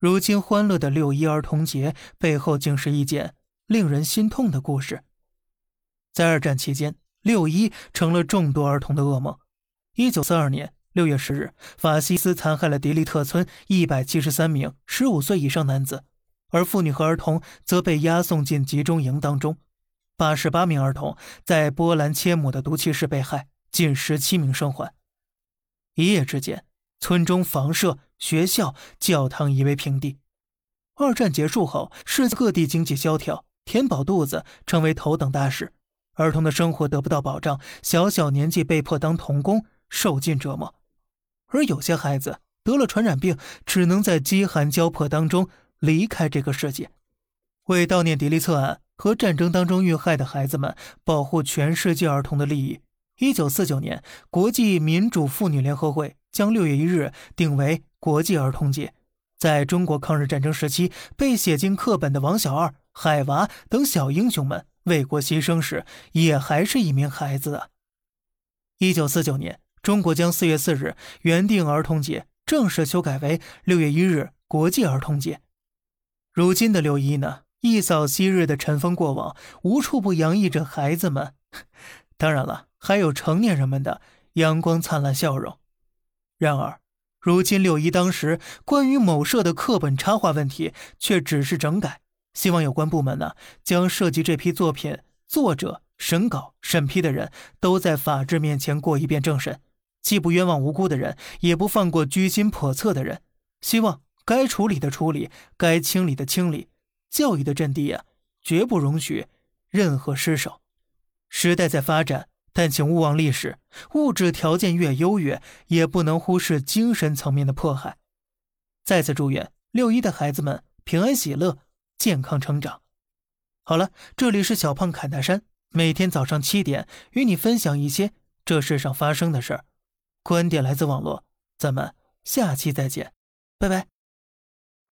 如今欢乐的六一儿童节背后，竟是一件令人心痛的故事。在二战期间，六一成了众多儿童的噩梦。一九四二年六月十日，法西斯残害了迪利特村一百七十三名十五岁以上男子，而妇女和儿童则被押送进集中营当中。八十八名儿童在波兰切姆的毒气室被害，近十七名生还。一夜之间，村中房舍、学校、教堂夷为平地。二战结束后，世界各地经济萧条，填饱肚子成为头等大事。儿童的生活得不到保障，小小年纪被迫当童工，受尽折磨。而有些孩子得了传染病，只能在饥寒交迫当中离开这个世界。为悼念迪利策案和战争当中遇害的孩子们，保护全世界儿童的利益，一九四九年，国际民主妇女联合会将六月一日定为国际儿童节。在中国抗日战争时期被写进课本的王小二、海娃等小英雄们。为国牺牲时，也还是一名孩子啊。一九四九年，中国将四月四日原定儿童节正式修改为六月一日国际儿童节。如今的六一呢，一扫昔日的尘封过往，无处不洋溢着孩子们，当然了，还有成年人们的阳光灿烂笑容。然而，如今六一当时关于某社的课本插画问题，却只是整改。希望有关部门呢，将涉及这批作品作者、审稿、审批的人都在法治面前过一遍政审，既不冤枉无辜的人，也不放过居心叵测的人。希望该处理的处理，该清理的清理。教育的阵地呀，绝不容许任何失手。时代在发展，但请勿忘历史。物质条件越优越，也不能忽视精神层面的迫害。再次祝愿六一的孩子们平安喜乐。健康成长。好了，这里是小胖侃大山，每天早上七点与你分享一些这世上发生的事儿。观点来自网络，咱们下期再见，拜拜。